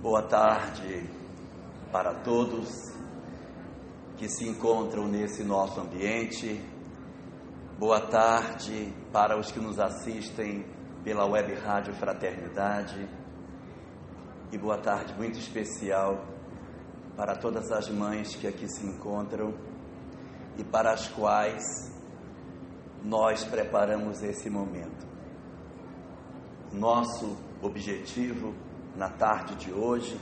Boa tarde para todos que se encontram nesse nosso ambiente. Boa tarde para os que nos assistem pela web rádio Fraternidade. E boa tarde muito especial para todas as mães que aqui se encontram e para as quais nós preparamos esse momento. Nosso objetivo na tarde de hoje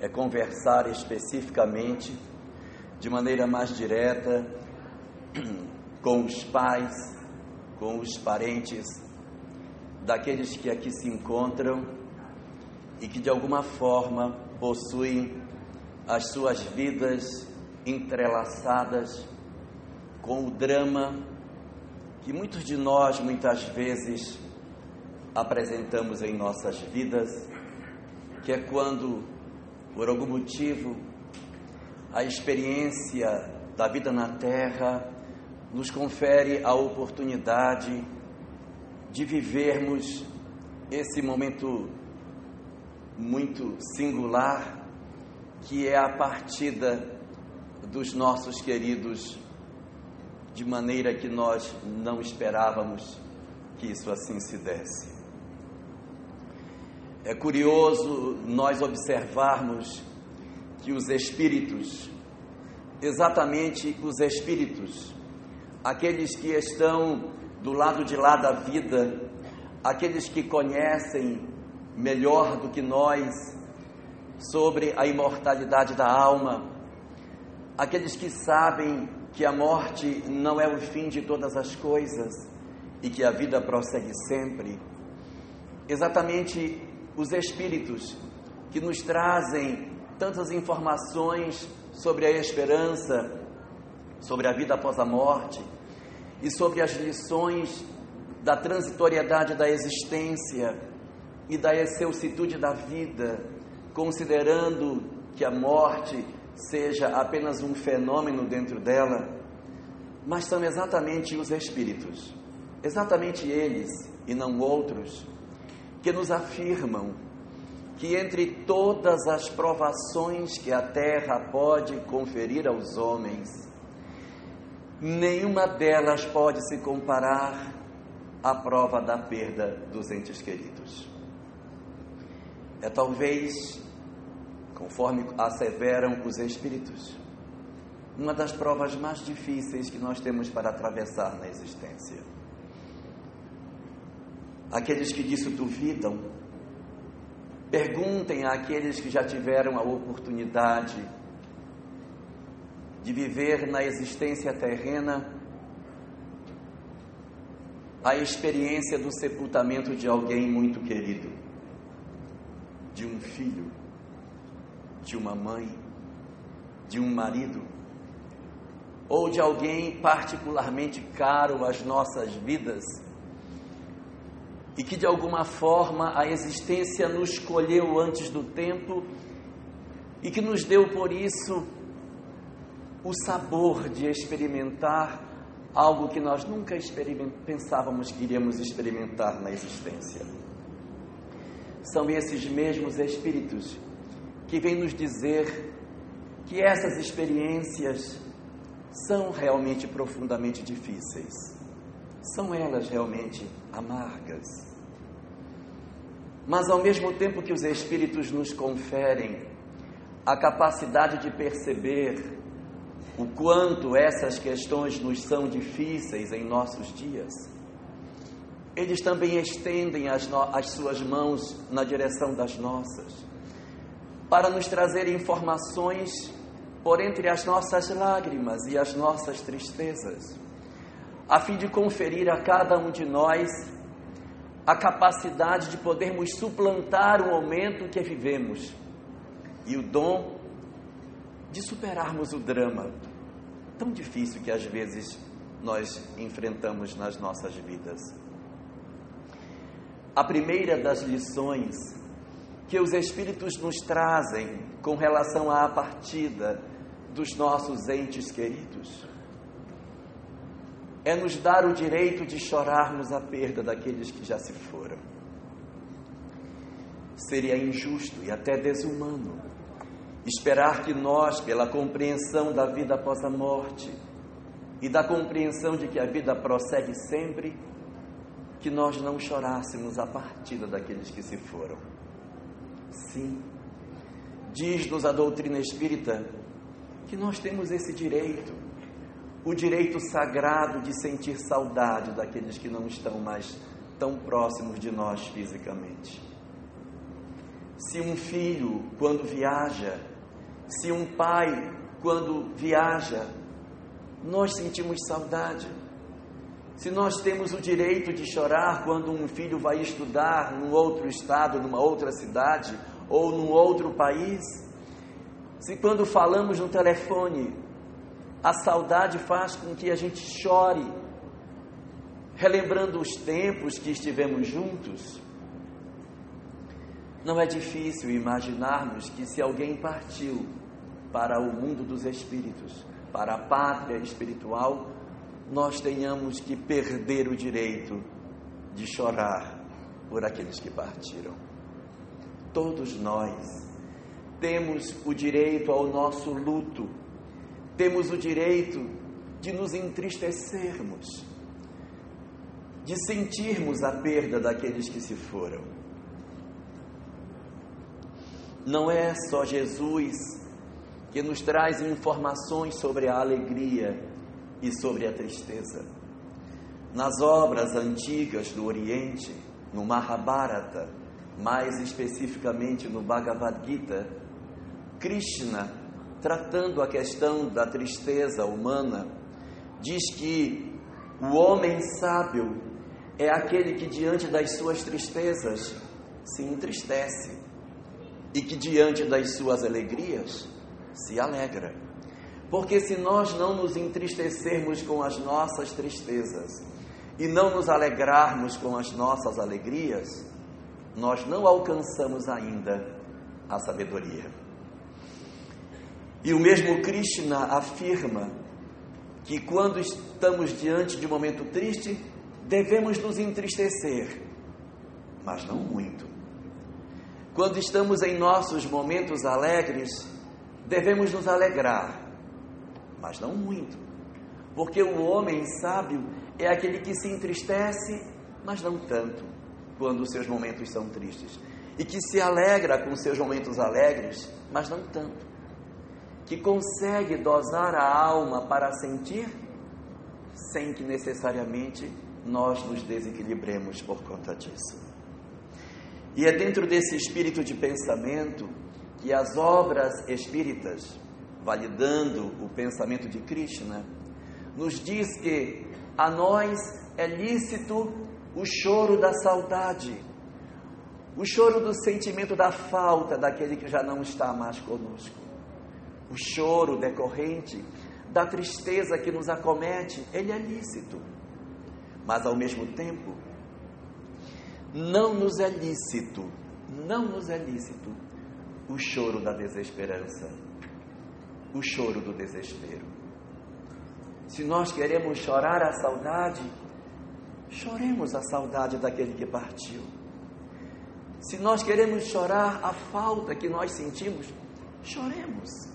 é conversar especificamente, de maneira mais direta, com os pais, com os parentes daqueles que aqui se encontram e que de alguma forma possuem as suas vidas entrelaçadas com o drama que muitos de nós muitas vezes apresentamos em nossas vidas, que é quando, por algum motivo, a experiência da vida na Terra nos confere a oportunidade de vivermos esse momento muito singular, que é a partida dos nossos queridos, de maneira que nós não esperávamos que isso assim se desse. É curioso nós observarmos que os espíritos, exatamente os espíritos, aqueles que estão do lado de lá da vida, aqueles que conhecem melhor do que nós sobre a imortalidade da alma, aqueles que sabem que a morte não é o fim de todas as coisas e que a vida prossegue sempre. Exatamente os espíritos que nos trazem tantas informações sobre a esperança, sobre a vida após a morte e sobre as lições da transitoriedade da existência e da excelsitude da vida, considerando que a morte seja apenas um fenômeno dentro dela, mas são exatamente os espíritos, exatamente eles e não outros que nos afirmam que entre todas as provações que a terra pode conferir aos homens, nenhuma delas pode se comparar à prova da perda dos entes queridos. É talvez, conforme asseveram os Espíritos, uma das provas mais difíceis que nós temos para atravessar na existência. Aqueles que disso duvidam, perguntem àqueles que já tiveram a oportunidade de viver na existência terrena a experiência do sepultamento de alguém muito querido, de um filho, de uma mãe, de um marido, ou de alguém particularmente caro às nossas vidas e que de alguma forma a existência nos escolheu antes do tempo e que nos deu por isso o sabor de experimentar algo que nós nunca pensávamos que iríamos experimentar na existência. São esses mesmos espíritos que vêm nos dizer que essas experiências são realmente profundamente difíceis. São elas realmente amargas. Mas ao mesmo tempo que os Espíritos nos conferem a capacidade de perceber o quanto essas questões nos são difíceis em nossos dias, eles também estendem as, as suas mãos na direção das nossas, para nos trazer informações por entre as nossas lágrimas e as nossas tristezas a fim de conferir a cada um de nós a capacidade de podermos suplantar o momento que vivemos e o dom de superarmos o drama tão difícil que às vezes nós enfrentamos nas nossas vidas. A primeira das lições que os Espíritos nos trazem com relação à partida dos nossos entes queridos é nos dar o direito de chorarmos a perda daqueles que já se foram. seria injusto e até desumano esperar que nós, pela compreensão da vida após a morte e da compreensão de que a vida prossegue sempre, que nós não chorássemos a partida daqueles que se foram. Sim, diz-nos a doutrina espírita que nós temos esse direito, o direito sagrado de sentir saudade daqueles que não estão mais tão próximos de nós fisicamente. Se um filho, quando viaja, se um pai, quando viaja, nós sentimos saudade. Se nós temos o direito de chorar quando um filho vai estudar num outro estado, numa outra cidade ou num outro país, se quando falamos no telefone, a saudade faz com que a gente chore, relembrando os tempos que estivemos juntos, não é difícil imaginarmos que se alguém partiu para o mundo dos espíritos, para a pátria espiritual, nós tenhamos que perder o direito de chorar por aqueles que partiram. Todos nós temos o direito ao nosso luto, temos o direito de nos entristecermos, de sentirmos a perda daqueles que se foram. Não é só Jesus que nos traz informações sobre a alegria e sobre a tristeza. Nas obras antigas do Oriente, no Mahabharata, mais especificamente no Bhagavad Gita, Krishna, tratando a questão da tristeza humana, diz que o homem sábio é aquele que, diante das suas tristezas, se entristece e que diante das suas alegrias se alegra. Porque se nós não nos entristecermos com as nossas tristezas e não nos alegrarmos com as nossas alegrias, nós não alcançamos ainda a sabedoria. E o mesmo Krishna afirma que quando estamos diante de um momento triste, devemos nos entristecer, mas não muito. Quando estamos em nossos momentos alegres, devemos nos alegrar, mas não muito, porque o homem sábio é aquele que se entristece, mas não tanto, quando seus momentos são tristes, e que se alegra com seus momentos alegres, mas não tanto, que consegue dosar a alma para sentir, sem que necessariamente nós nos desequilibremos por conta disso. E é dentro desse espírito de pensamento que as obras espíritas, validando o pensamento de Krishna, nos diz que a nós é lícito o choro da saudade, o choro do sentimento da falta daquele que já não está mais conosco, o choro decorrente da tristeza que nos acomete, ele é lícito, mas ao mesmo tempo não nos é lícito, não nos é lícito o choro da desesperança, o choro do desespero. Se nós queremos chorar a saudade, choremos a saudade daquele que partiu. Se nós queremos chorar a falta que nós sentimos, choremos.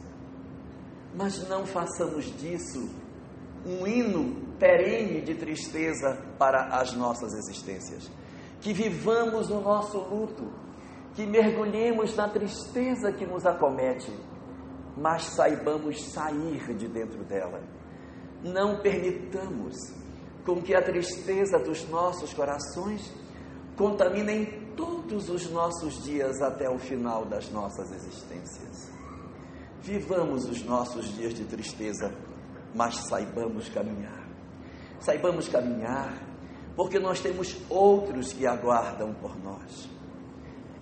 Mas não façamos disso um hino perene de tristeza para as nossas existências que vivamos o nosso luto, que mergulhemos na tristeza que nos acomete, mas saibamos sair de dentro dela. Não permitamos com que a tristeza dos nossos corações contaminem todos os nossos dias até o final das nossas existências. Vivamos os nossos dias de tristeza, mas saibamos caminhar. Saibamos caminhar porque nós temos outros que aguardam por nós.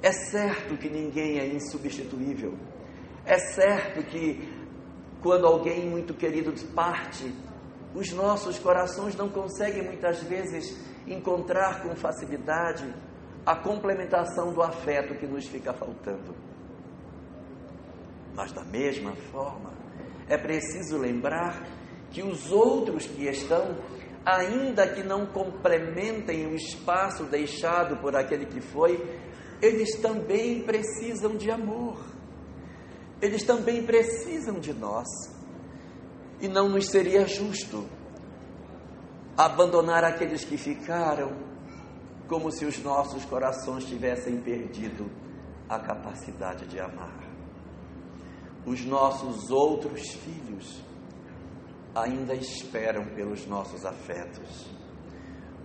É certo que ninguém é insubstituível. É certo que quando alguém muito querido parte, os nossos corações não conseguem muitas vezes encontrar com facilidade a complementação do afeto que nos fica faltando. Mas da mesma forma, é preciso lembrar que os outros que estão ainda que não complementem o espaço deixado por aquele que foi, eles também precisam de amor. Eles também precisam de nós. E não nos seria justo abandonar aqueles que ficaram, como se os nossos corações tivessem perdido a capacidade de amar. Os nossos outros filhos ainda esperam pelos nossos afetos.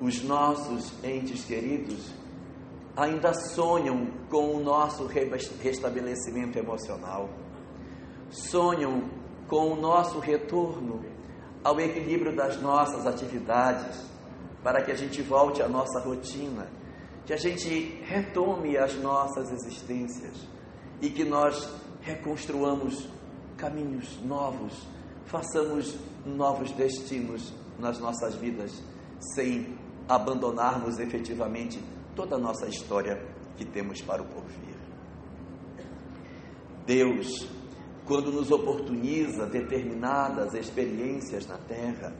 Os nossos entes queridos ainda sonham com o nosso restabelecimento emocional, sonham com o nosso retorno ao equilíbrio das nossas atividades, para que a gente volte à nossa rotina, que a gente retome as nossas existências e que nós reconstruamos caminhos novos, façamos novos destinos nas nossas vidas, sem abandonarmos efetivamente toda a nossa história que temos para o porvir. Deus, quando nos oportuniza determinadas experiências na terra,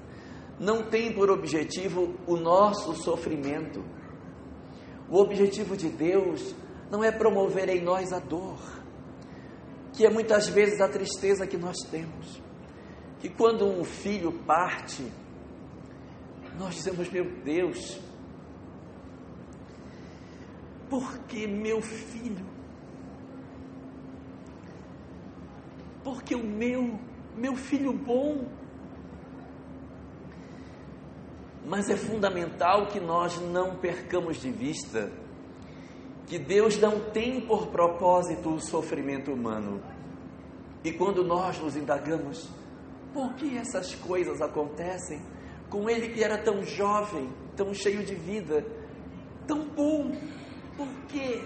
não tem por objetivo o nosso sofrimento. O objetivo de Deus não é promover em nós a dor, que é muitas vezes a tristeza que nós temos. Que quando um filho parte, nós dizemos, meu Deus, porque meu filho, porque o meu, meu filho bom. Mas é fundamental que nós não percamos de vista que Deus não tem por propósito o sofrimento humano. E quando nós nos indagamos, por que essas coisas acontecem com ele que era tão jovem, tão cheio de vida, tão bom? Por quê?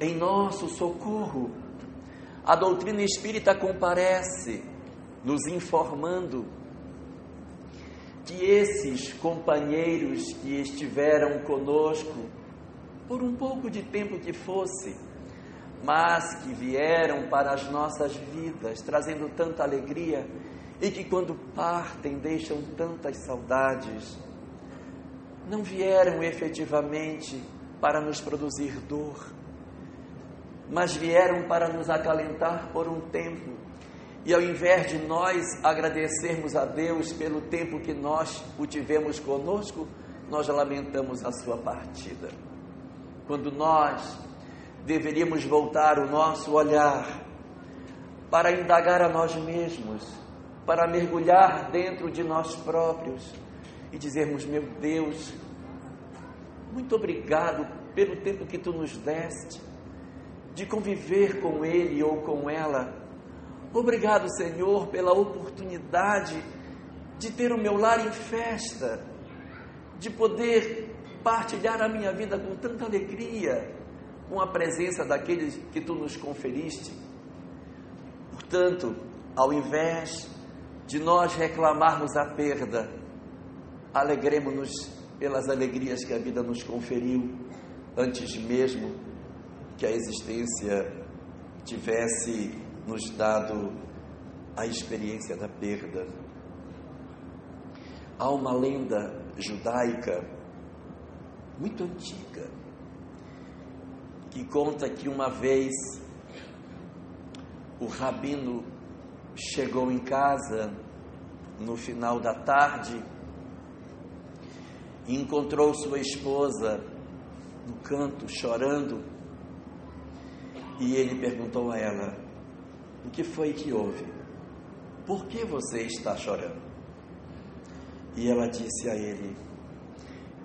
Em nosso socorro, a doutrina espírita comparece, nos informando que esses companheiros que estiveram conosco, por um pouco de tempo que fosse, mas que vieram para as nossas vidas trazendo tanta alegria e que quando partem deixam tantas saudades, não vieram efetivamente para nos produzir dor, mas vieram para nos acalentar por um tempo. E ao invés de nós agradecermos a Deus pelo tempo que nós o tivemos conosco, nós lamentamos a sua partida. Quando nós deveríamos voltar o nosso olhar para indagar a nós mesmos, para mergulhar dentro de nós próprios e dizermos: Meu Deus, muito obrigado pelo tempo que tu nos deste de conviver com ele ou com ela. Obrigado, Senhor, pela oportunidade de ter o meu lar em festa, de poder partilhar a minha vida com tanta alegria, com a presença daqueles que tu nos conferiste. Portanto, ao invés de nós reclamarmos a perda, alegremos-nos pelas alegrias que a vida nos conferiu, antes mesmo que a existência tivesse nos dado a experiência da perda. Há uma lenda judaica muito antiga que conta que uma vez o rabino chegou em casa no final da tarde e encontrou sua esposa no canto chorando. E ele perguntou a ela: O que foi que houve? Por que você está chorando? E ela disse a ele: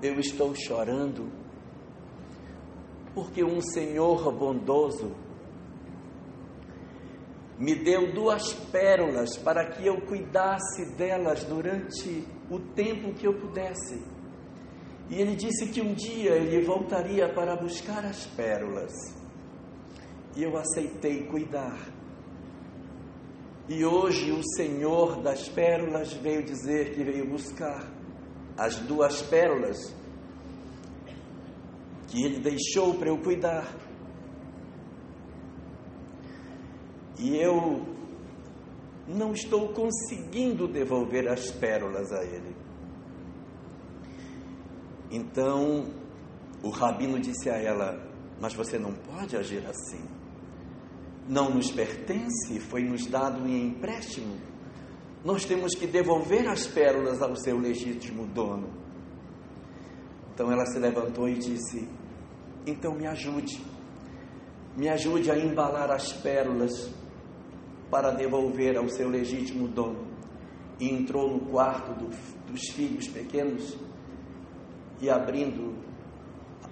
Eu estou chorando porque um Senhor bondoso me deu duas pérolas para que eu cuidasse delas durante o tempo que eu pudesse. E ele disse que um dia ele voltaria para buscar as pérolas. E eu aceitei cuidar. E hoje o Senhor das pérolas veio dizer que veio buscar as duas pérolas que ele deixou para eu cuidar. E eu não estou conseguindo devolver as pérolas a ele. Então, O rabino disse a ela: Mas você não pode agir assim. Não nos pertence, foi nos dado em empréstimo. Nós temos que devolver as pérolas ao seu legítimo dono. Então ela se levantou e disse: Então me ajude, me ajude a embalar as pérolas para devolver ao seu legítimo dono. E entrou no quarto do, dos filhos pequenos e abrindo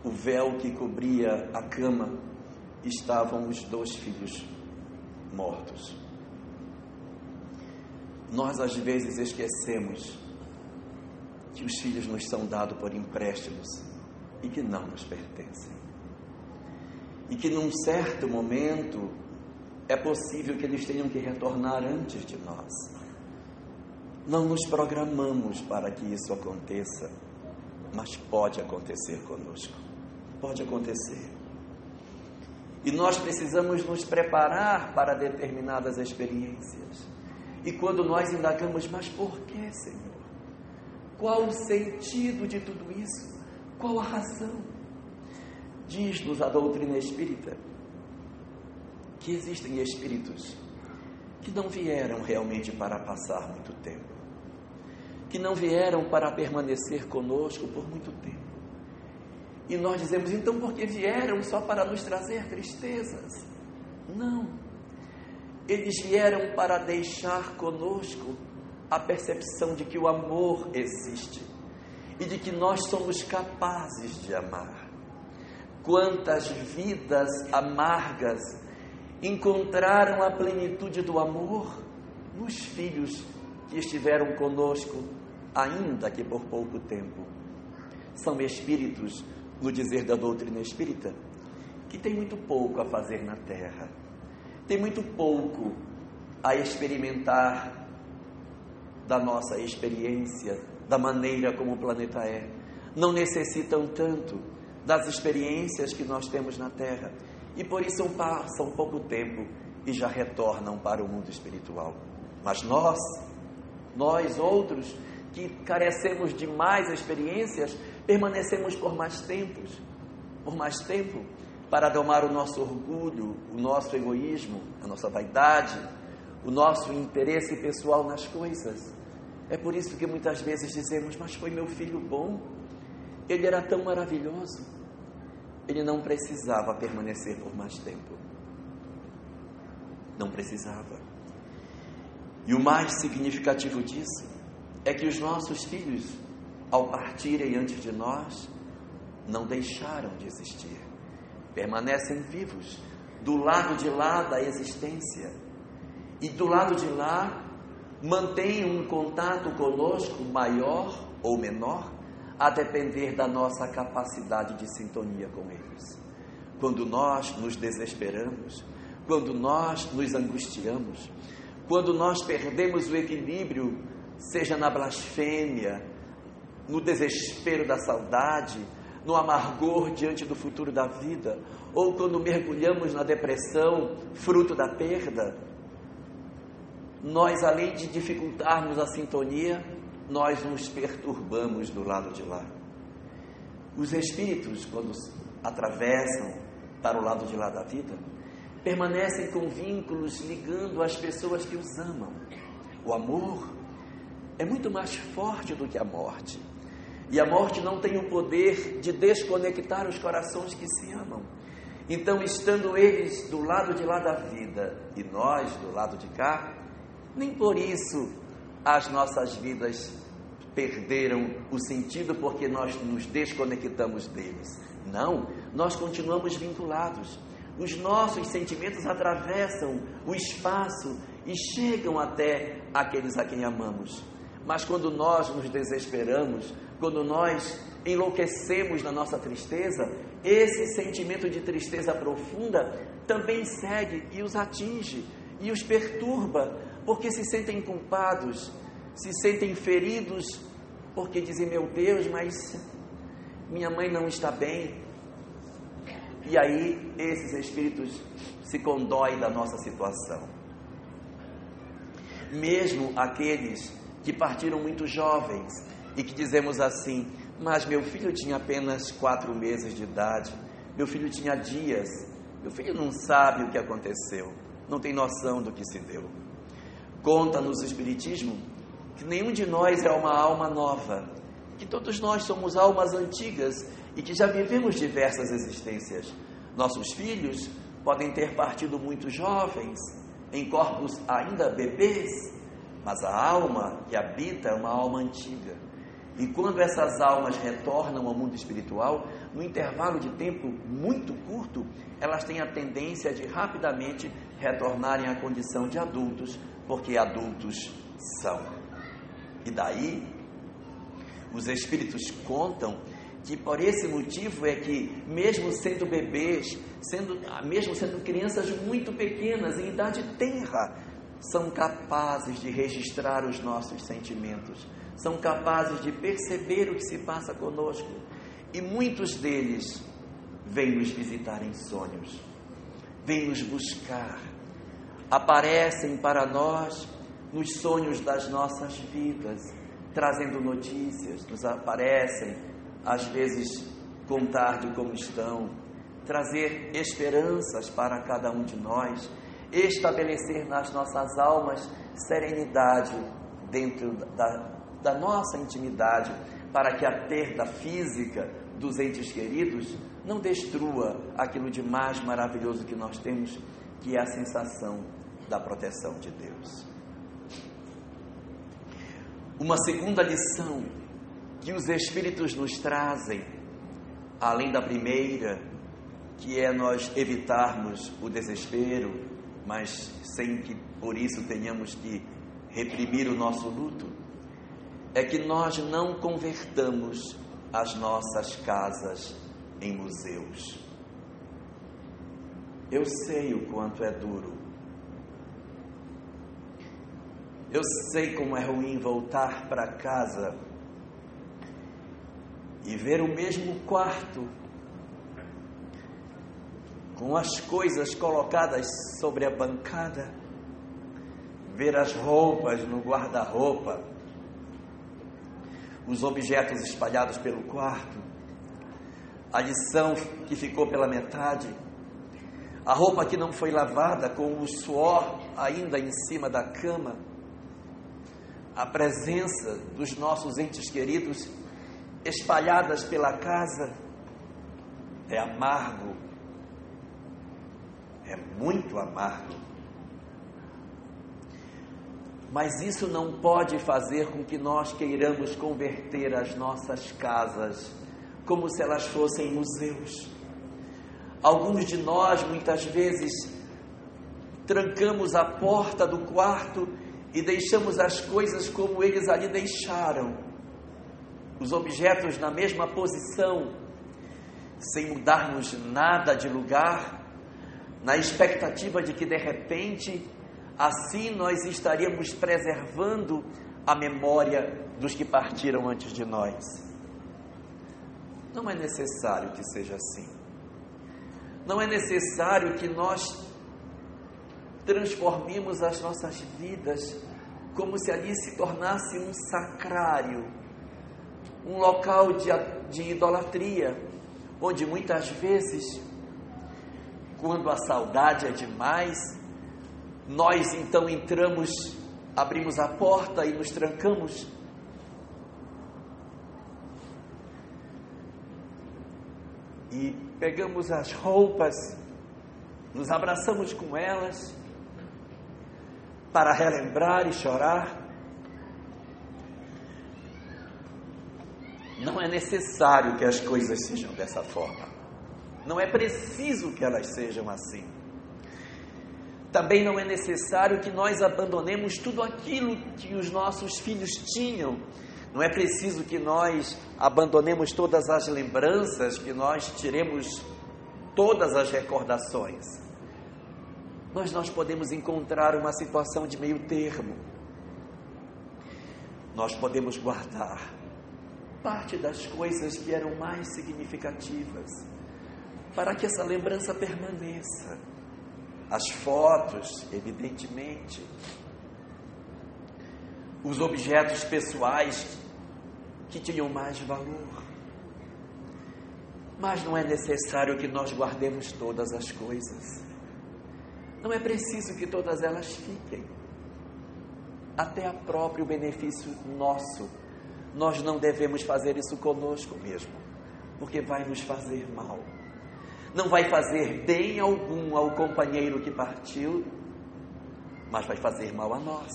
o véu que cobria a cama, estavam os dois filhos mortos. Nós às vezes esquecemos que os filhos nos são dados por empréstimos e que não nos pertencem. E que num certo momento é possível que eles tenham que retornar antes de nós. Não nos programamos para que isso aconteça, mas pode acontecer conosco pode acontecer. E nós precisamos nos preparar para determinadas experiências. E quando nós indagamos, mas por que, Senhor? Qual o sentido de tudo isso? Qual a razão? Diz-nos a doutrina espírita que existem espíritos que não vieram realmente para passar muito tempo, que não vieram para permanecer conosco por muito tempo e nós dizemos, então, porque vieram só para nos trazer tristezas? Não. Eles vieram para deixar conosco a percepção de que o amor existe e de que nós somos capazes de amar. Quantas vidas amargas encontraram a plenitude do amor nos filhos que estiveram conosco, ainda que por pouco tempo. São espíritos no dizer da doutrina espírita, que tem muito pouco a fazer na Terra, tem muito pouco a experimentar da nossa experiência, da maneira como o planeta é. Não necessitam tanto das experiências que nós temos na Terra e por isso passam pouco tempo e já retornam para o mundo espiritual. Mas nós, nós outros que carecemos de mais experiências, permanecemos por mais tempos, por mais tempo, para domar o nosso orgulho, o nosso egoísmo, a nossa vaidade, o nosso interesse pessoal nas coisas. É por isso que muitas vezes dizemos: Mas foi meu filho bom, ele era tão maravilhoso, ele não precisava permanecer por mais tempo. Não precisava. E o mais significativo disso é que os nossos filhos ao partirem antes de nós, não deixaram de existir, permanecem vivos do lado de lá da existência e do lado de lá mantêm um contato conosco maior ou menor, a depender da nossa capacidade de sintonia com eles. Quando nós nos desesperamos, quando nós nos angustiamos, quando nós perdemos o equilíbrio, seja na blasfêmia, no desespero da saudade, no amargor diante do futuro da vida, ou quando mergulhamos na depressão, fruto da perda, nós, além de dificultarmos a sintonia, nós nos perturbamos do lado de lá. Os espíritos, quando atravessam para o lado de lá da vida, permanecem com vínculos ligando as pessoas que os amam. O amor é muito mais forte do que a morte. E a morte não tem o poder de desconectar os corações que se amam. Então, estando eles do lado de lá da vida e nós do lado de cá, nem por isso as nossas vidas perderam o sentido porque nós nos desconectamos deles. Não, nós continuamos vinculados. Os nossos sentimentos atravessam o espaço e chegam até aqueles a quem amamos. Mas quando nós nos desesperamos, quando nós enlouquecemos na nossa tristeza, esse sentimento de tristeza profunda também segue e os atinge e os perturba, porque se sentem culpados, se sentem feridos, porque dizem: Meu Deus, mas minha mãe não está bem. E aí esses espíritos se condóem da nossa situação. Mesmo aqueles que partiram muito jovens, e que dizemos assim: Mas meu filho tinha apenas quatro meses de idade, meu filho tinha dias, meu filho não sabe o que aconteceu, não tem noção do que se deu. Conta-nos o Espiritismo que nenhum de nós é uma alma nova, que todos nós somos almas antigas e que já vivemos diversas existências. Nossos filhos podem ter partido muito jovens, em corpos ainda bebês, mas a alma que habita é uma alma antiga. E quando essas almas retornam ao mundo espiritual, no intervalo de tempo muito curto, elas têm a tendência de rapidamente retornarem à condição de adultos, porque adultos são. E daí, os espíritos contam que por esse motivo é que, mesmo sendo bebês, sendo, mesmo sendo crianças muito pequenas, em idade tenra, são capazes de registrar os nossos sentimentos, são capazes de perceber o que se passa conosco. E muitos deles vêm nos visitar em sonhos, vêm nos buscar, aparecem para nós nos sonhos das nossas vidas, trazendo notícias, nos aparecem, às vezes, contar de como estão, trazer esperanças para cada um de nós, estabelecer nas nossas almas serenidade dentro da, da nossa intimidade, para que a perda física dos entes queridos não destrua aquilo de mais maravilhoso que nós temos, que é a sensação da proteção de Deus. Uma segunda lição que os Espíritos nos trazem, além da primeira, que é nós evitarmos o desespero, mas sem que por isso tenhamos que reprimir o nosso luto, é que nós não convertamos as nossas casas em museus. Eu sei o quanto é duro Eu sei como é ruim voltar para casa e ver o mesmo quarto com as coisas colocadas sobre a bancada, ver as roupas no guarda-roupa, os objetos espalhados pelo quarto, a lição que ficou pela metade, a roupa que não foi lavada com o suor ainda em cima da cama a presença dos nossos entes queridos espalhadas pela casa é amargo, é muito amargo. Mas isso não pode fazer com que nós queiramos converter as nossas casas como se elas fossem museus. Alguns de nós, muitas vezes, trancamos a porta do quarto e deixamos as coisas como eles ali deixaram, os objetos na mesma posição, sem mudarmos nada de lugar, na expectativa de que de repente assim nós estaríamos preservando a memória dos que partiram antes de nós. Não é necessário que seja assim. Não é necessário que nós transformemos as nossas vidas como se ali se tornasse um sacrário, um local de, de idolatria, onde muitas vezes, quando a saudade é demais, nós então entramos, abrimos a porta e nos trancamos. E pegamos as roupas, nos abraçamos com elas para relembrar e chorar. Não é necessário que as coisas sejam dessa forma. Não é preciso que elas sejam assim. Também não é necessário que nós abandonemos tudo aquilo que os nossos filhos tinham. Não é preciso que nós abandonemos todas as lembranças, que nós tiremos todas as recordações mas nós podemos encontrar uma situação de meio termo. Nós podemos guardar parte das coisas que eram mais significativas, para que essa lembrança permaneça. As fotos, evidentemente, os objetos pessoais que tinham mais valor. Mas não é necessário que nós guardemos todas as coisas. Não é preciso que todas elas fiquem. Até a próprio benefício nosso. Nós não devemos fazer isso conosco mesmo, porque vai nos fazer mal. Não vai fazer bem algum ao companheiro que partiu, mas vai fazer mal a nós.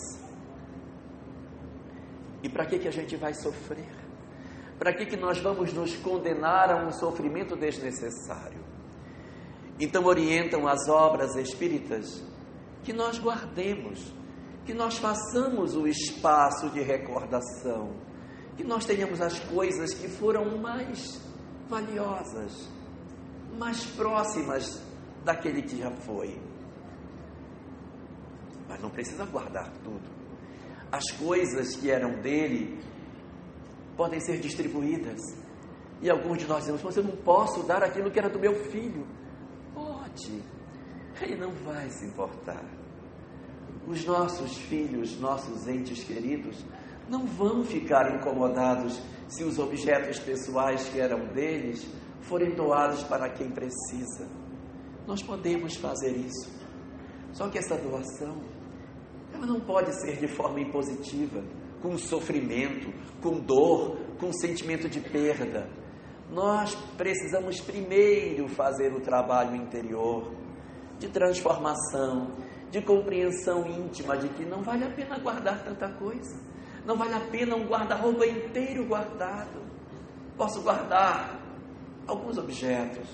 E para que, que a gente vai sofrer? Para que, que nós vamos nos condenar a um sofrimento desnecessário? Então orientam as obras espíritas que nós guardemos, que nós façamos o espaço de recordação, que nós tenhamos as coisas que foram mais valiosas, mais próximas daquele que já foi. Mas não precisa guardar tudo as coisas que eram dele podem ser distribuídas. E alguns de nós dizemos, mas eu não posso dar aquilo que era do meu filho. Pode, ele não vai se importar. Os nossos filhos, nossos entes queridos, não vão ficar incomodados se os objetos pessoais que eram deles forem doados para quem precisa. Nós podemos fazer isso. Só que essa doação ela não pode ser de forma impositiva, com sofrimento, com dor, com sentimento de perda. Nós precisamos primeiro fazer o trabalho interior de transformação, de compreensão íntima de que não vale a pena guardar tanta coisa. Não vale a pena um guarda-roupa inteiro guardado. Posso guardar alguns objetos,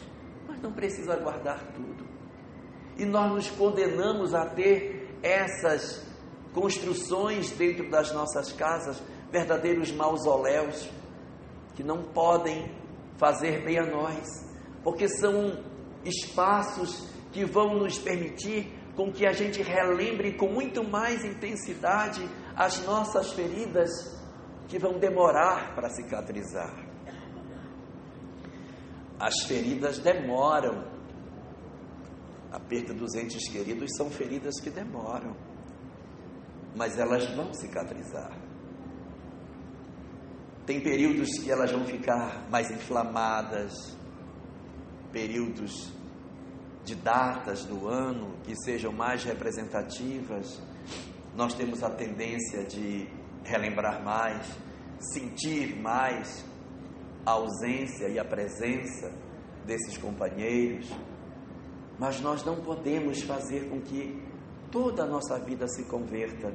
mas não precisa guardar tudo. E nós nos condenamos a ter essas construções dentro das nossas casas, verdadeiros mausoléus, que não podem fazer bem a nós, porque são espaços que vão nos permitir com que a gente relembre com muito mais intensidade as nossas feridas que vão demorar para cicatrizar. As feridas demoram. A perda dos entes queridos são feridas que demoram mas elas vão cicatrizar. Tem períodos que elas vão ficar mais inflamadas, períodos de datas do ano que sejam mais representativas. Nós temos a tendência de relembrar mais, sentir mais a ausência e a presença desses companheiros, mas nós não podemos fazer com que toda a nossa vida se converta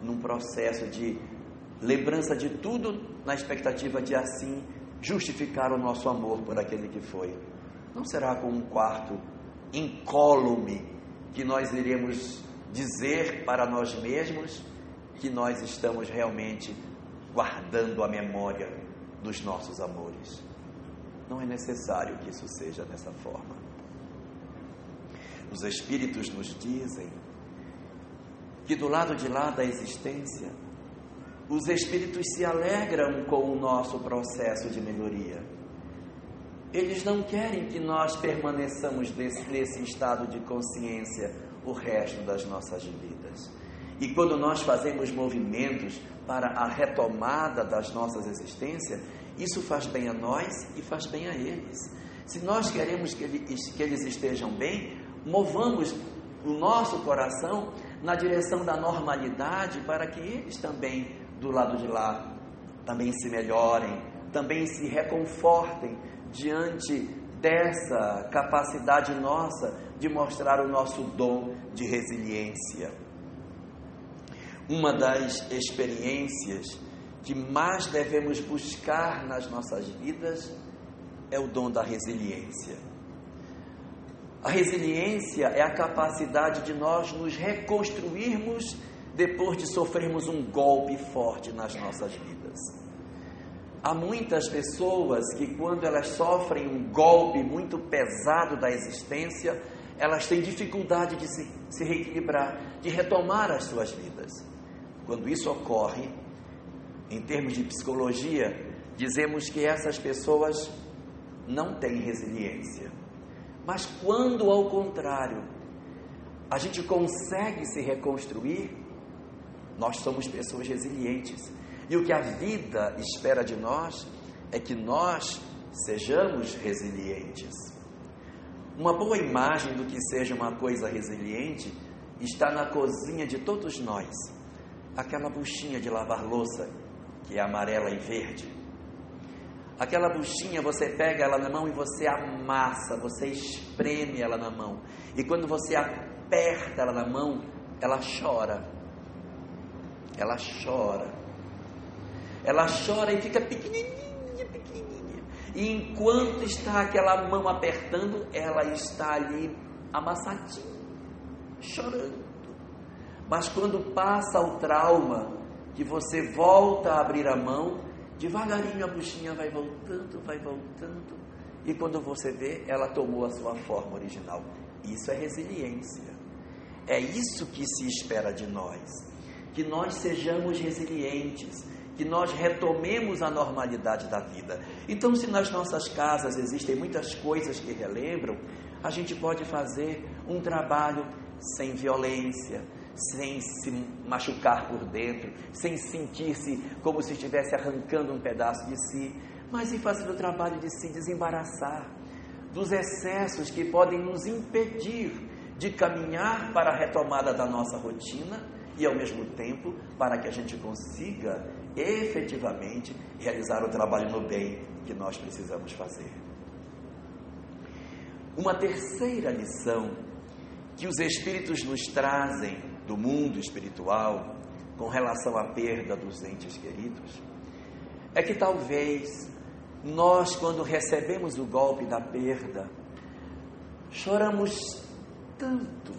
num processo de lembrança de tudo na expectativa de assim justificar o nosso amor por aquele que foi. Não será com um quarto incólume que nós iremos dizer para nós mesmos que nós estamos realmente guardando a memória dos nossos amores. Não é necessário que isso seja dessa forma. Os Espíritos nos dizem que do lado de lá da existência, os espíritos se alegram com o nosso processo de melhoria. Eles não querem que nós permaneçamos nesse estado de consciência o resto das nossas vidas. E quando nós fazemos movimentos para a retomada das nossas existências, isso faz bem a nós e faz bem a eles. Se nós queremos que eles, estejam bem, movamos o nosso coração na direção da normalidade para que eles também, do lado de lá, também se melhorem, também se reconfortem diante dessa capacidade nossa de mostrar o nosso dom de resiliência. Uma das experiências que mais devemos buscar nas nossas vidas é o dom da resiliência. A resiliência é a capacidade de nós nos reconstruirmos depois de sofrermos um golpe forte nas nossas vidas. Há muitas pessoas que, quando elas sofrem um golpe muito pesado da existência, elas têm dificuldade de se, se reequilibrar, de retomar as suas vidas. Quando isso ocorre, em termos de psicologia, dizemos que essas pessoas não têm resiliência. Mas quando, ao contrário, a gente consegue se reconstruir, nós somos pessoas resilientes. E o que a vida espera de nós é que nós sejamos resilientes. Uma boa imagem do que seja uma coisa resiliente está na cozinha de todos nós. Aquela buchinha de lavar louça, que é amarela e verde. Aquela buchinha, você pega ela na mão e você amassa, você espreme ela na mão. E quando você aperta ela na mão, ela chora. Ela chora. Ela chora e fica pequenininha, pequenininha. E enquanto está aquela mão apertando, ela está ali amassadinha, chorando. Mas quando passa o trauma, que você volta a abrir a mão, devagarinho a buchinha vai voltando, vai voltando, e quando você vê, ela tomou a sua forma original. Isso é resiliência. É isso que se espera de nós. Que nós sejamos resilientes, que nós retomemos a normalidade da vida. Então, se nas nossas casas existem muitas coisas que relembram, a gente pode fazer um trabalho sem violência, sem se machucar por dentro, sem sentir-se como se estivesse arrancando um pedaço de si, mas em fazer o trabalho de se desembaraçar dos excessos que podem nos impedir de caminhar para a retomada da nossa rotina e, ao mesmo tempo, para que a gente consiga efetivamente realizar o trabalho no bem que nós precisamos fazer. Uma terceira lição que os Espíritos nos trazem do mundo espiritual com relação à perda dos entes queridos é que talvez nós, quando recebemos o golpe da perda, choramos tanto,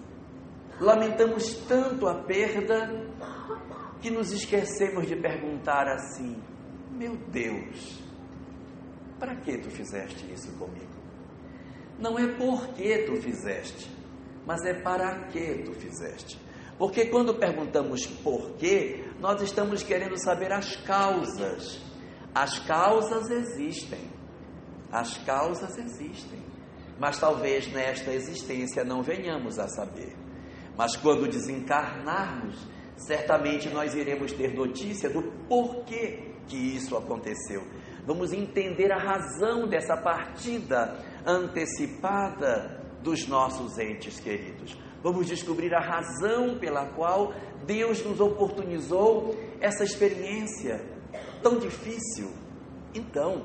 lamentamos tanto a perda, que nos esquecemos de perguntar assim: Meu Deus, para que tu fizeste isso comigo? Não é porque tu fizeste, mas é para que tu fizeste. Porque quando perguntamos por quê, nós estamos querendo saber as causas. As causas existem. As causas existem. Mas talvez nesta existência não venhamos a saber. Mas quando desencarnarmos, certamente nós iremos ter notícia do porquê que isso aconteceu. Vamos entender a razão dessa partida antecipada dos nossos entes queridos. Vamos descobrir a razão pela qual Deus nos oportunizou essa experiência tão difícil. Então,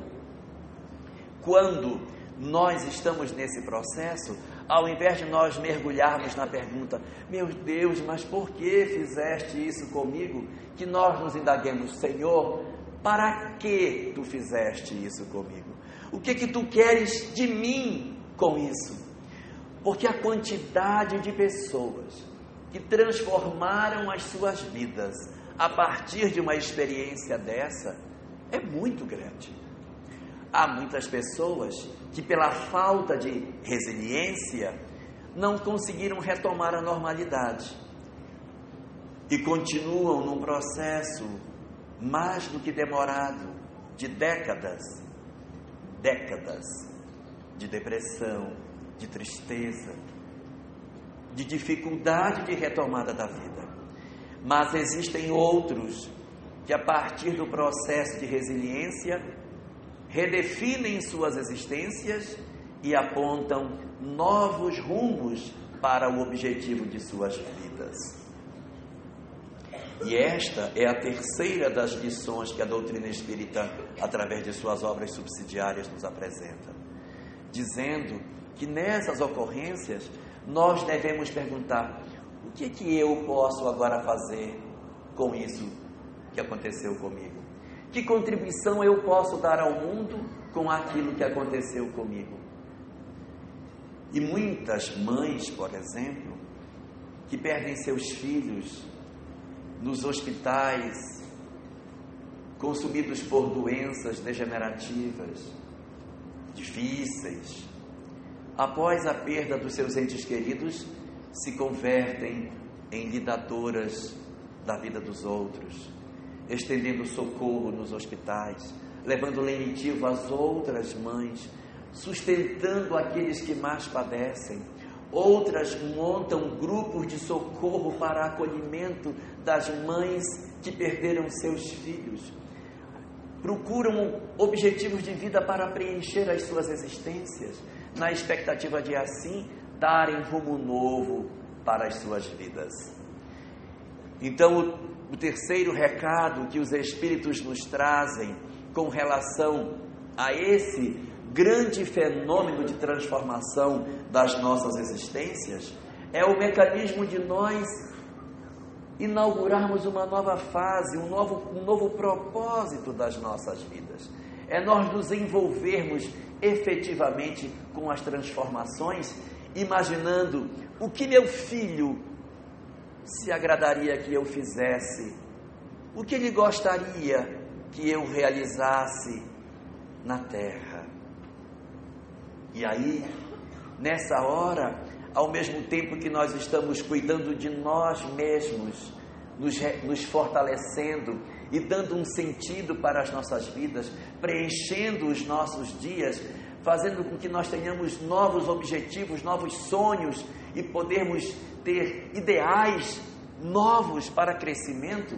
quando nós estamos nesse processo, ao invés de nós mergulharmos na pergunta, meu Deus, mas por que fizeste isso comigo? Que nós nos indaguemos, Senhor, para que tu fizeste isso comigo? O que que tu queres de mim com isso? Porque a quantidade de pessoas que transformaram as suas vidas a partir de uma experiência dessa é muito grande. Há muitas pessoas que, pela falta de resiliência, não conseguiram retomar a normalidade e continuam num processo mais do que demorado de décadas décadas de depressão, de tristeza, de dificuldade de retomada da vida. Mas existem outros que, a partir do processo de resiliência, redefinem suas existências e apontam novos rumos para o objetivo de suas vidas. E esta é a terceira das lições que a doutrina espírita, através de suas obras subsidiárias, nos apresenta, dizendo que nessas ocorrências nós devemos perguntar: o que que eu posso agora fazer com isso que aconteceu comigo? Que contribuição eu posso dar ao mundo com aquilo que aconteceu comigo? E muitas mães, por exemplo, que perdem seus filhos nos hospitais, consumidos por doenças degenerativas, difíceis, após a perda dos seus entes queridos, se convertem em lidadoras da vida dos outros, estendendo socorro nos hospitais, levando lenitivo às outras mães, sustentando aqueles que mais padecem, outras montam grupos de socorro para acolhimento das mães que perderam seus filhos. Procuram objetivos de vida para preencher as suas existências, na expectativa de assim darem rumo novo para as suas vidas. Então, o, terceiro recado que os Espíritos nos trazem com relação a esse grande fenômeno de transformação das nossas existências é o mecanismo de nós inaugurarmos uma nova fase, um novo, um novo propósito das nossas vidas. É nós nos envolvermos efetivamente com as transformações, imaginando o que meu filho se agradaria que eu fizesse, o que ele gostaria que eu realizasse na terra. E aí, nessa hora, ao mesmo tempo que nós estamos cuidando de nós mesmos, nos, nos, fortalecendo e dando um sentido para as nossas vidas, preenchendo os nossos dias, fazendo com que nós tenhamos novos objetivos, novos sonhos e podermos ter ideais novos para crescimento,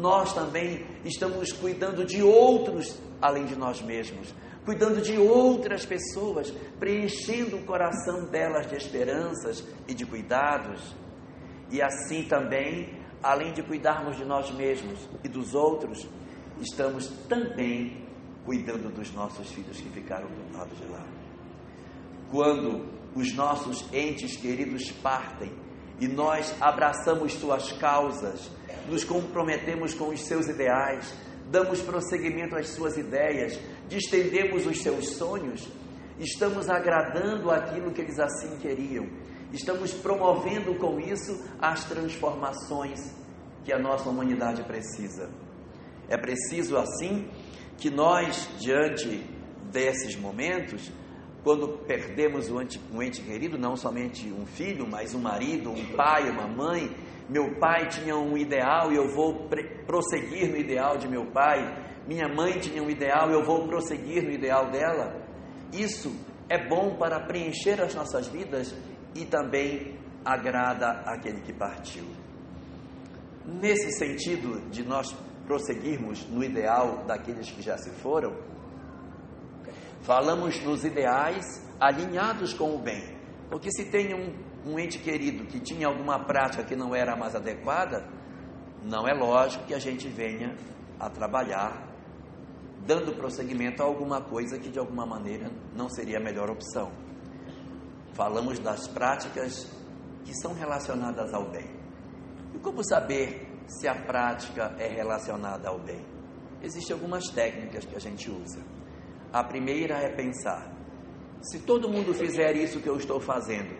nós também estamos cuidando de outros além de nós mesmos, cuidando de outras pessoas, preenchendo o coração delas de esperanças e de cuidados. E assim também, além de cuidarmos de nós mesmos e dos outros, estamos também cuidando dos nossos filhos que ficaram do lado de lá. Quando os nossos entes queridos partem e nós abraçamos suas causas, nos comprometemos com os seus ideais, damos prosseguimento às suas ideias, distendemos os seus sonhos, estamos agradando aquilo que eles assim queriam, estamos promovendo com isso as transformações que a nossa humanidade precisa. É preciso assim que nós, diante desses momentos, quando perdemos um ente, um ente querido, não somente um filho, mas um marido, um pai, uma mãe, meu pai tinha um ideal e eu vou prosseguir no ideal de meu pai. Minha mãe tinha um ideal e eu vou prosseguir no ideal dela. Isso é bom para preencher as nossas vidas e também agrada aquele que partiu. Nesse sentido de nós prosseguirmos no ideal daqueles que já se foram, falamos nos ideais alinhados com o bem. Porque se tem um um ente querido que tinha alguma prática que não era mais adequada, não é lógico que a gente venha a trabalhar dando prosseguimento a alguma coisa que de alguma maneira não seria a melhor opção. Falamos das práticas que são relacionadas ao bem. E como saber se a prática é relacionada ao bem? Existem algumas técnicas que a gente usa. A primeira é pensar: se todo mundo fizer isso que eu estou fazendo,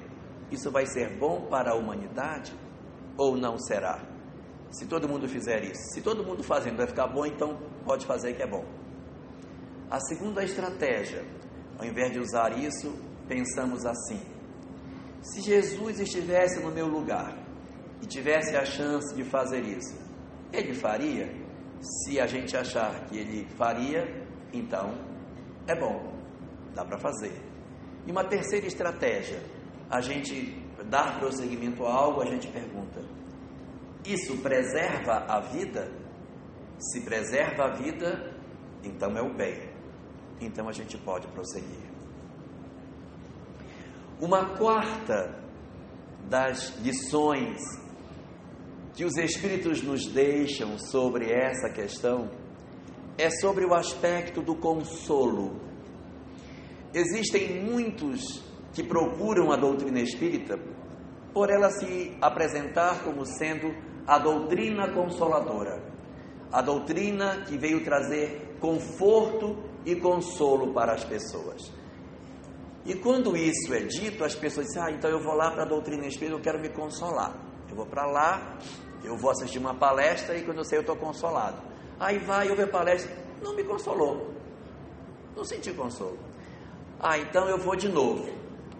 isso vai ser bom para a humanidade ou não será? Se todo mundo fizer isso, se todo mundo fazendo vai ficar bom, então pode fazer que é bom. A segunda estratégia, ao invés de usar isso, pensamos assim: se Jesus estivesse no meu lugar e tivesse a chance de fazer isso, ele faria? Se a gente achar que ele faria, então é bom, dá para fazer. E uma terceira estratégia, a gente dar prosseguimento a algo, a gente pergunta: isso preserva a vida? Se preserva a vida, então é o bem. Então a gente pode prosseguir. Uma quarta das lições que os Espíritos nos deixam sobre essa questão é sobre o aspecto do consolo. Existem muitos que procuram a doutrina espírita por ela se apresentar como sendo a doutrina consoladora, a doutrina que veio trazer conforto e consolo para as pessoas. E quando isso é dito, as pessoas dizem: Ah, então eu vou lá para a doutrina espírita, eu quero me consolar. Eu vou para lá, eu vou assistir uma palestra e quando eu sei eu estou consolado. Aí vai, eu ver a palestra, não me consolou, não senti consolo. Ah, então eu vou de novo.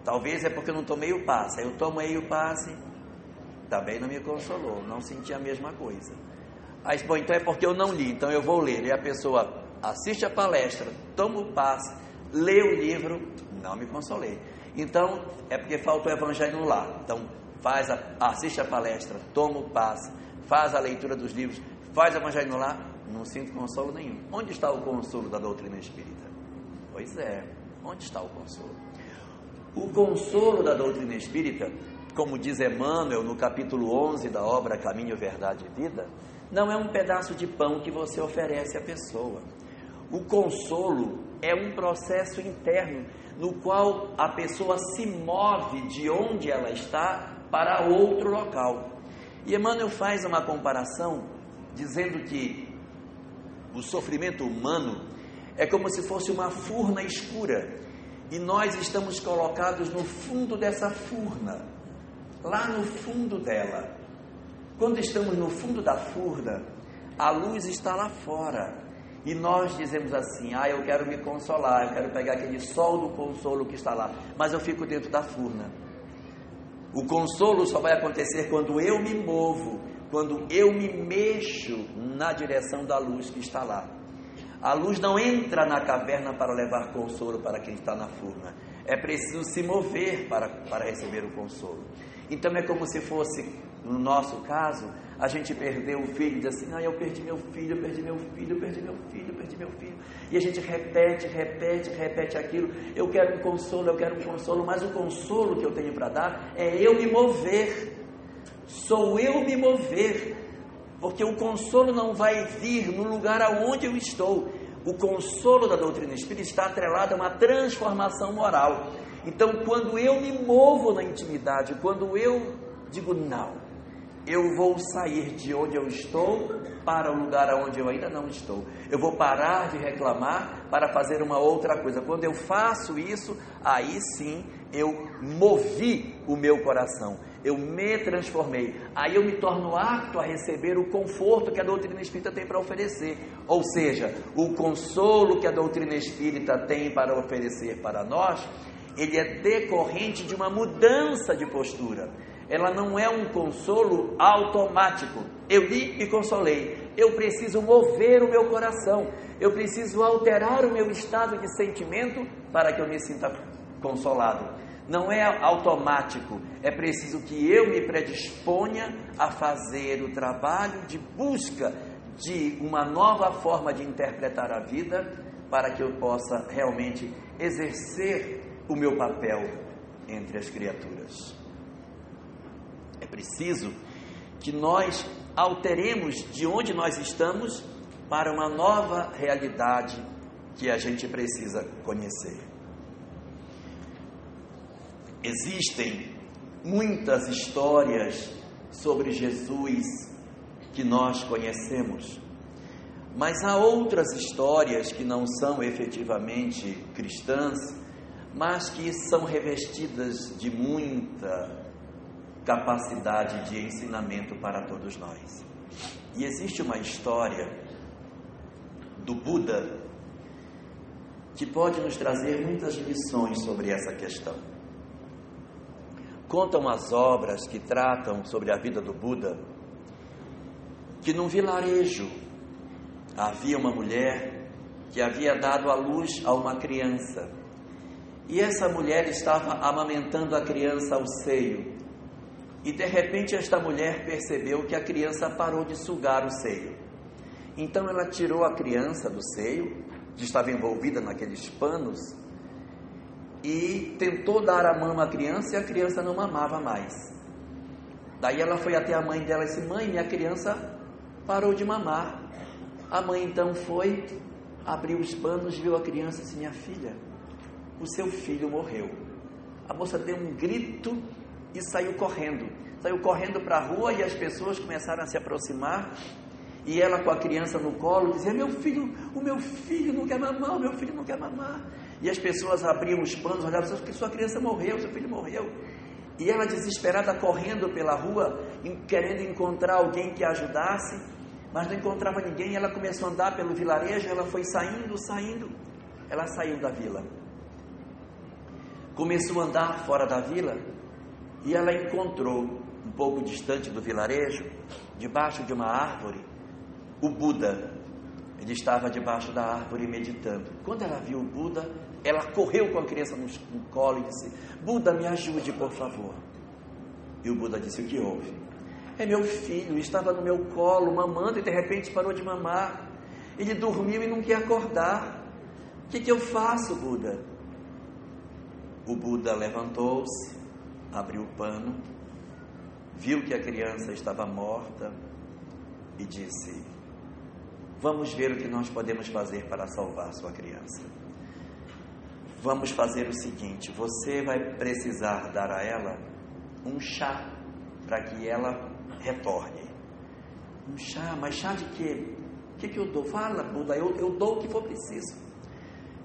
Talvez é porque eu não tomei o passe. Aí eu tomei o passe, também não me consolou, não senti a mesma coisa. Aí, bom, então é porque eu não li, então eu vou ler. E a pessoa assiste a palestra, toma o passe, lê o livro, Não me consolei. Então, é porque falta o evangelho lá. Então, faz a, assiste a palestra, toma o passe, faz a leitura dos livros, faz o evangelho lá, não sinto consolo nenhum. Onde está o consolo da doutrina espírita? Pois é, onde está o consolo? O consolo da doutrina espírita, como diz Emmanuel no capítulo 11 da obra Caminho, Verdade e Vida, não é um pedaço de pão que você oferece à pessoa. O consolo é um processo interno no qual a pessoa se move de onde ela está para outro local. E Emmanuel faz uma comparação dizendo que o sofrimento humano é como se fosse uma furna escura e nós estamos colocados no fundo dessa furna, lá no fundo dela. Quando estamos no fundo da furna, a luz está lá fora e nós dizemos assim: Ah, eu quero me consolar, eu quero pegar aquele sol do consolo que está lá, mas eu fico dentro da furna. O consolo só vai acontecer quando eu me movo, quando eu me mexo na direção da luz que está lá. A luz não entra na caverna para levar consolo para quem está na furna. É preciso se mover para, para receber o consolo. Então é como se fosse, no nosso caso, a gente perdeu o filho e diz assim: ah, eu perdi meu filho, eu perdi meu filho, eu perdi meu filho, eu perdi meu filho. E a gente repete, repete, repete aquilo. Eu quero um consolo, eu quero um consolo, mas o consolo que eu tenho para dar é eu me mover. Sou eu me mover. Porque o consolo não vai vir no lugar aonde eu estou. O consolo da doutrina espírita está atrelado a uma transformação moral. Então, quando eu me movo na intimidade, quando eu digo não, eu vou sair de onde eu estou para o lugar onde eu ainda não estou. Eu vou parar de reclamar para fazer uma outra coisa. Quando eu faço isso, aí sim eu movi o meu coração. Eu me transformei. Aí eu me torno apto a receber o conforto que a doutrina espírita tem para oferecer. Ou seja, o consolo que a doutrina espírita tem para oferecer para nós, ele é decorrente de uma mudança de postura ela não é um consolo automático. Eu li e consolei. Eu preciso mover o meu coração. Eu preciso alterar o meu estado de sentimento para que eu me sinta consolado. Não é automático. É preciso que eu me predisponha a fazer o trabalho de busca de uma nova forma de interpretar a vida para que eu possa realmente exercer o meu papel entre as criaturas. Preciso que nós alteremos de onde nós estamos para uma nova realidade que a gente precisa conhecer. Existem muitas histórias sobre Jesus que nós conhecemos, mas há outras histórias que não são efetivamente cristãs, mas que são revestidas de muita capacidade de ensinamento para todos nós. E existe uma história do Buda que pode nos trazer muitas lições sobre essa questão. Contam as obras que tratam sobre a vida do Buda que num vilarejo havia uma mulher que havia dado à luz a uma criança. E essa mulher estava amamentando a criança ao seio. E de repente esta mulher percebeu que a criança parou de sugar o seio. Então ela tirou a criança do seio, que estava envolvida naqueles panos, e tentou dar a mama à criança e a criança não mamava mais. Daí ela foi até a mãe dela e disse: Mãe, minha criança parou de mamar. A mãe então foi, abriu os panos, viu a criança e disse: Minha filha, o seu filho morreu. A moça deu um grito e saiu correndo. Saiu correndo para a rua e as pessoas começaram a se aproximar. E ela com a criança no colo dizia: Meu filho, o meu filho não quer mamar, o meu filho não quer mamar. E as pessoas abriam os panos, olhavam sua criança morreu, seu filho morreu. E ela desesperada correndo pela rua, querendo encontrar alguém que a ajudasse, mas não encontrava ninguém. Ela começou a andar pelo vilarejo, ela foi saindo, saindo. Ela saiu da vila. Começou a andar fora da vila e ela encontrou, um pouco distante do vilarejo, debaixo de uma árvore, o Buda. Ele estava debaixo da árvore meditando. Quando ela viu o Buda, Ela correu com a criança no, colo e disse: Buda, me ajude, por favor. E o Buda disse: O que houve? É meu filho, estava no meu colo, mamando e de repente parou de mamar. Ele dormiu e não quer acordar. O que, que eu faço, Buda? O Buda levantou-se, abriu o pano, viu que a criança estava morta e disse: Vamos ver o que nós podemos fazer para salvar sua criança. Vamos fazer o seguinte: você vai precisar dar a ela um chá para que ela retorne. Um chá, mas chá de quê? O que, que eu dou? Fala, Buda, eu, eu dou o que for preciso.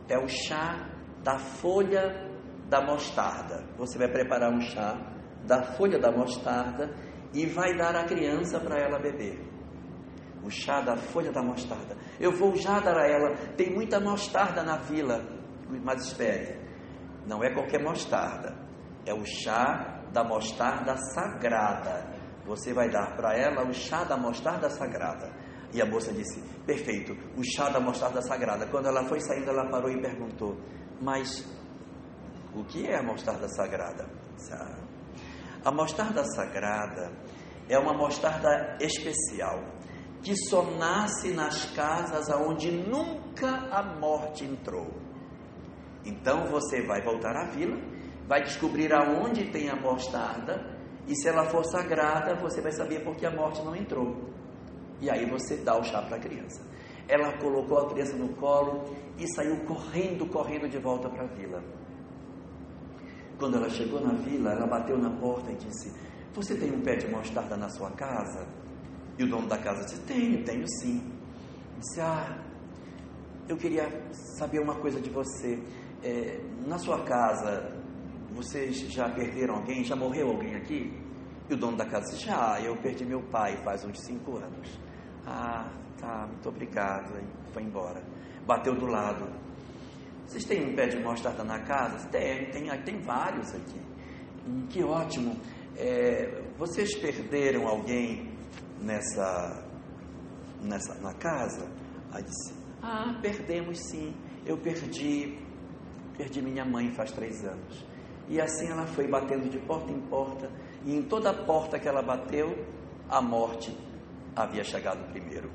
É o chá da folha da mostarda. Você vai preparar um chá da folha da mostarda e vai dar à criança para ela beber. O chá da folha da mostarda. Eu vou já dar a ela. Tem muita mostarda na vila. Mas espere, não é qualquer mostarda. É o chá da mostarda sagrada. Você vai dar para ela o chá da mostarda sagrada. E a moça disse: Perfeito, o chá da mostarda sagrada. Quando ela foi saindo, ela parou e perguntou: Mas o que é a mostarda sagrada? A mostarda sagrada é uma mostarda especial que só nasce nas casas aonde nunca a morte entrou. Então você vai voltar à vila, vai descobrir aonde tem a mostarda e se ela for sagrada, você vai saber por que a morte não entrou. E aí você dá o chá para a criança. Ela colocou a criança no colo e saiu correndo, correndo de volta para a vila. Quando ela chegou na vila, ela bateu na porta e disse: Você tem um pé de mostarda na sua casa? E o dono da casa disse: Tenho, tenho sim. Disse: Ah, eu queria saber uma coisa de você. É, na sua casa, vocês já perderam alguém? Já morreu alguém aqui? E o dono da casa disse: Já, eu perdi meu pai faz uns cinco anos. Ah, tá, muito obrigado. E foi embora. Bateu do lado. Vocês têm um pé de mostarda na casa? Tem, tem, tem vários aqui. Hum, que ótimo. É, vocês perderam alguém nessa, nessa na casa? Aí disse, ah, perdemos sim. Eu perdi, perdi minha mãe faz três anos. E assim ela foi batendo de porta em porta, e em toda porta que ela bateu, a morte havia chegado primeiro.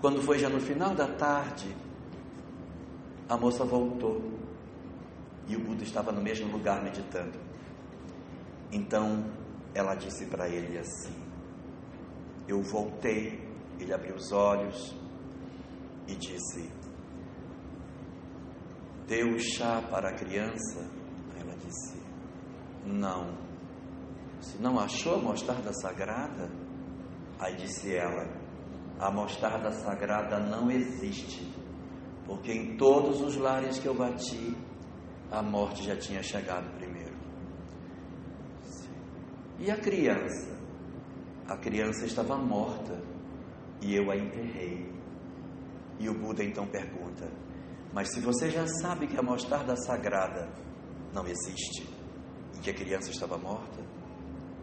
Quando foi já no final da tarde, a moça voltou e o Buda estava no mesmo lugar meditando. Então ela disse para ele assim: Eu voltei. Ele abriu os olhos e disse: Deu chá para a criança? Ela disse: Não. Você não achou a mostarda sagrada? Aí disse ela: A mostarda sagrada não existe porque em todos os lares que eu bati, a morte já tinha chegado primeiro. E a criança? A criança estava morta e eu a enterrei. E o Buda então pergunta: Mas se você já sabe que a mostarda sagrada não existe e que a criança estava morta,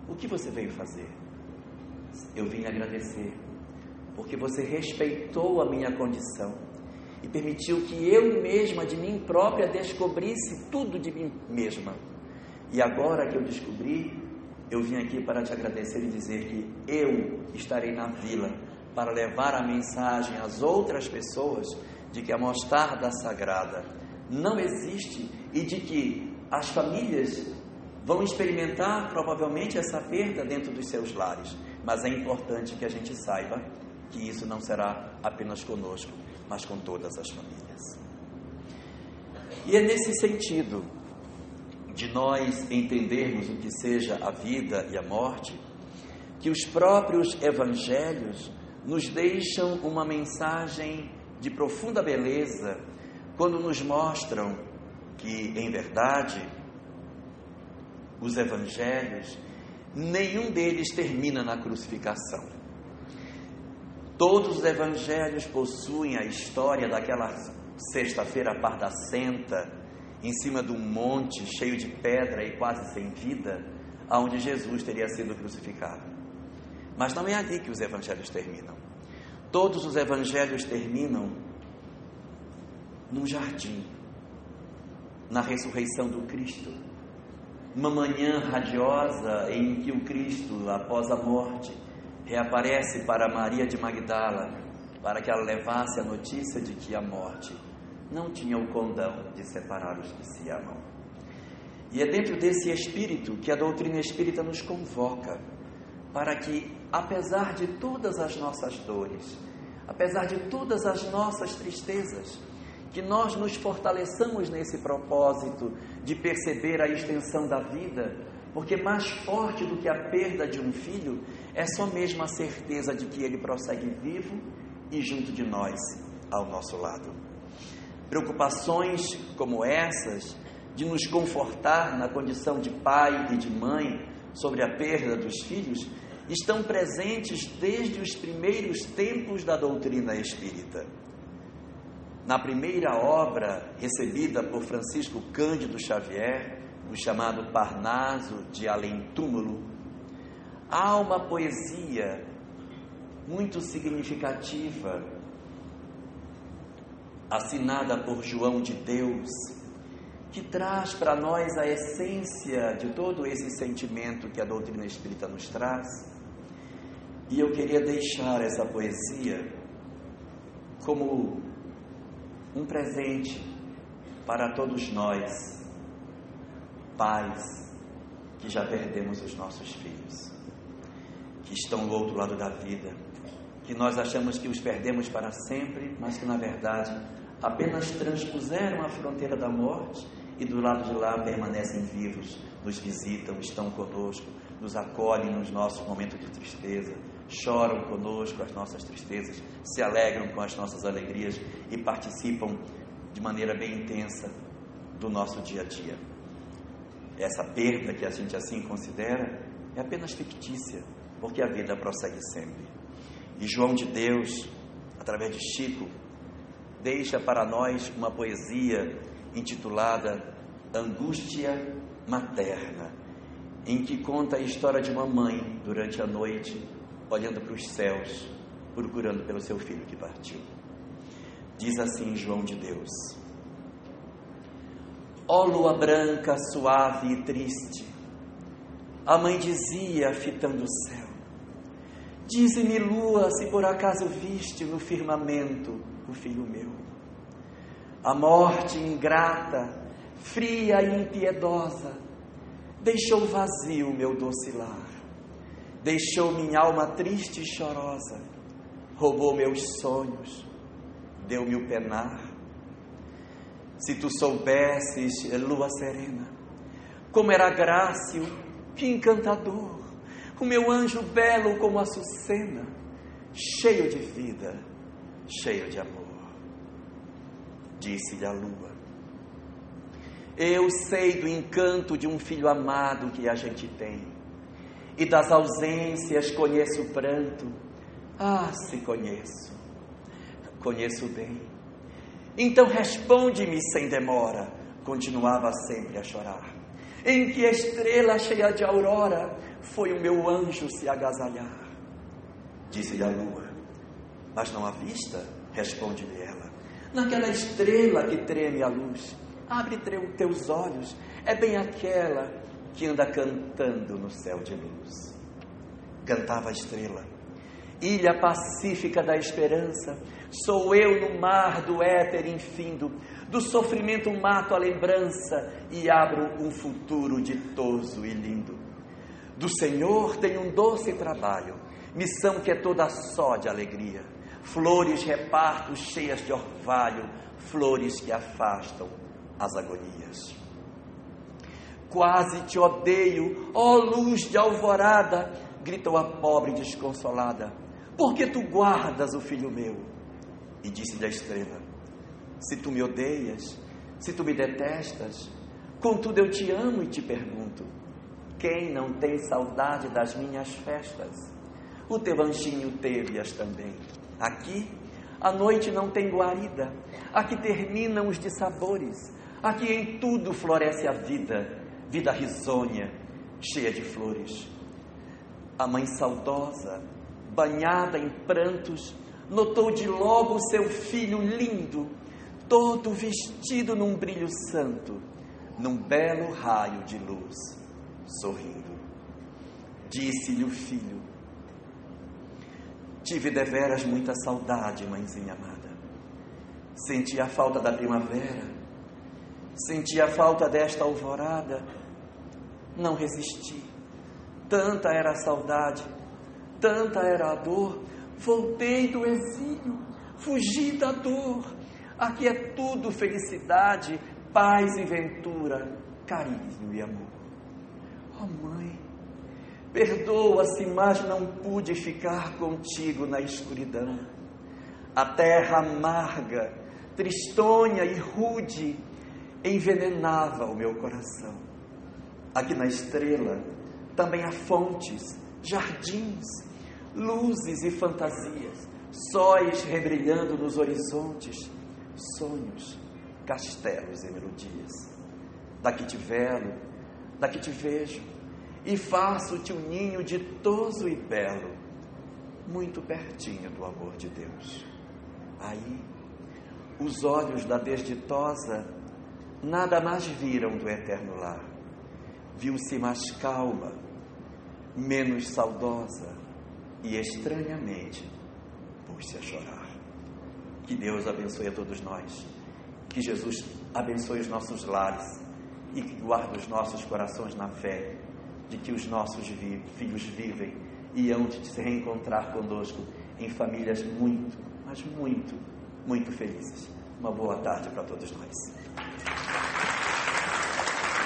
o que você veio fazer? Eu vim agradecer, porque você respeitou a minha condição e permitiu que eu mesma, de mim própria, descobrisse tudo de mim mesma. E agora que eu descobri, eu vim aqui para te agradecer e dizer que eu estarei na vila para levar a mensagem às outras pessoas de que a mostarda sagrada não existe e de que as famílias vão experimentar provavelmente essa perda dentro dos seus lares, mas é importante que a gente saiba que isso não será apenas conosco, mas com todas as famílias. E é nesse sentido de nós entendermos o que seja a vida e a morte, que os próprios evangelhos nos deixam uma mensagem de profunda beleza quando nos mostram que, em verdade, os evangelhos, nenhum deles termina na crucificação. Todos os evangelhos possuem a história daquela sexta-feira pardacenta, em cima de um monte cheio de pedra e quase sem vida, aonde Jesus teria sido crucificado. Mas não é ali que os evangelhos terminam. Todos os evangelhos terminam num jardim, na ressurreição do Cristo, uma manhã radiosa em que o Cristo, após a morte, reaparece para Maria de Magdala, para que ela levasse a notícia de que a morte não tinha o condão de separar os que se amam. E é dentro desse espírito que a doutrina espírita nos convoca para que, apesar de todas as nossas dores, apesar de todas as nossas tristezas, que nós nos fortaleçamos nesse propósito de perceber a extensão da vida, porque mais forte do que a perda de um filho é só mesmo a certeza de que ele prossegue vivo e junto de nós, ao nosso lado. Preocupações como essas, de nos confortar na condição de pai e de mãe sobre a perda dos filhos, estão presentes desde os primeiros tempos da doutrina espírita. Na primeira obra recebida por Francisco Cândido Xavier, o chamado Parnaso de Além Túmulo, há uma poesia muito significativa, assinada por João de Deus, que traz para nós a essência de todo esse sentimento que a doutrina espírita nos traz. E eu queria deixar essa poesia como um presente para todos nós, pais que já perdemos os nossos filhos, que estão do outro lado da vida, que nós achamos que os perdemos para sempre, mas que na verdade apenas transpuseram a fronteira da morte e do lado de lá permanecem vivos, nos visitam, estão conosco, nos acolhem nos nossos momentos de tristeza, choram conosco as nossas tristezas, se alegram com as nossas alegrias e participam de maneira bem intensa do nosso dia a dia. Essa perda que a gente assim considera é apenas fictícia, porque a vida prossegue sempre. E João de Deus, através de Chico, deixa para nós uma poesia intitulada Angústia Materna, em que conta a história de uma mãe durante a noite olhando para os céus, procurando pelo seu filho que partiu. Diz assim João de Deus: Ó lua branca, suave e triste, a mãe dizia, fitando o céu: Dize-me, lua, se por acaso viste no firmamento o filho meu. A morte ingrata, fria e impiedosa, deixou vazio meu doce lar deixou minha alma triste e chorosa, roubou meus sonhos, deu-me o penar. Se tu soubesses, lua serena, como era grácil, que encantador, o meu anjo belo como a Açucena, cheio de vida, cheio de amor. Disse-lhe a lua: Eu sei do encanto de um filho amado que a gente tem e das ausências conheço o pranto. Ah, se conheço, conheço bem. Então responde-me sem demora. Continuava sempre a chorar. Em que estrela cheia de aurora foi o meu anjo se agasalhar? Disse-lhe a lua, mas não há vista? Responde-lhe ela. Naquela estrela que treme a luz, abre teus olhos, é bem aquela que anda cantando no céu de luz. Cantava a estrela, ilha pacífica da esperança, sou eu no mar do éter infindo, do sofrimento mato a lembrança e abro um futuro ditoso e lindo. Do Senhor tenho um doce trabalho, missão que é toda só de alegria. Flores reparto cheias de orvalho, flores que afastam as agonias. Quase te odeio, ó luz de alvorada, gritou a pobre desconsolada. Por que tu guardas o filho meu? E disse-lhe a estrela: Se tu me odeias, se tu me detestas, contudo eu te amo e te pergunto: quem não tem saudade das minhas festas? O teu anjinho teve-as também. Aqui, a noite não tem guarida, aqui terminam os dissabores, aqui em tudo floresce a vida vida risonha, cheia de flores. A mãe saudosa, banhada em prantos, notou de logo seu filho lindo, todo vestido num brilho santo, num belo raio de luz, sorrindo. Disse-lhe o filho: Tive deveras muita saudade, mãezinha amada. Senti a falta da primavera, senti a falta desta alvorada. Não resisti. Tanta era a saudade, tanta era a dor. Voltei do exílio, fugi da dor. Aqui é tudo felicidade, paz e ventura, carinho e amor. Oh, mãe, perdoa-se, mas não pude ficar contigo na escuridão. A terra amarga, tristonha e rude envenenava o meu coração. Aqui na estrela também há fontes, jardins, luzes e fantasias, sóis rebrilhando nos horizontes, sonhos, castelos e melodias. Daqui te velo, daqui te vejo, e faço-te um ninho ditoso e belo, muito pertinho do amor de Deus. Aí, os olhos da desditosa nada mais viram do eterno lar. Viu-se mais calma, menos saudosa e estranhamente pôs-se a chorar. Que Deus abençoe a todos nós. Que Jesus abençoe os nossos lares e que guarde os nossos corações na fé de que os nossos vi filhos vivem e hão de se reencontrar conosco em famílias muito, mas muito, muito felizes. Uma boa tarde para todos nós.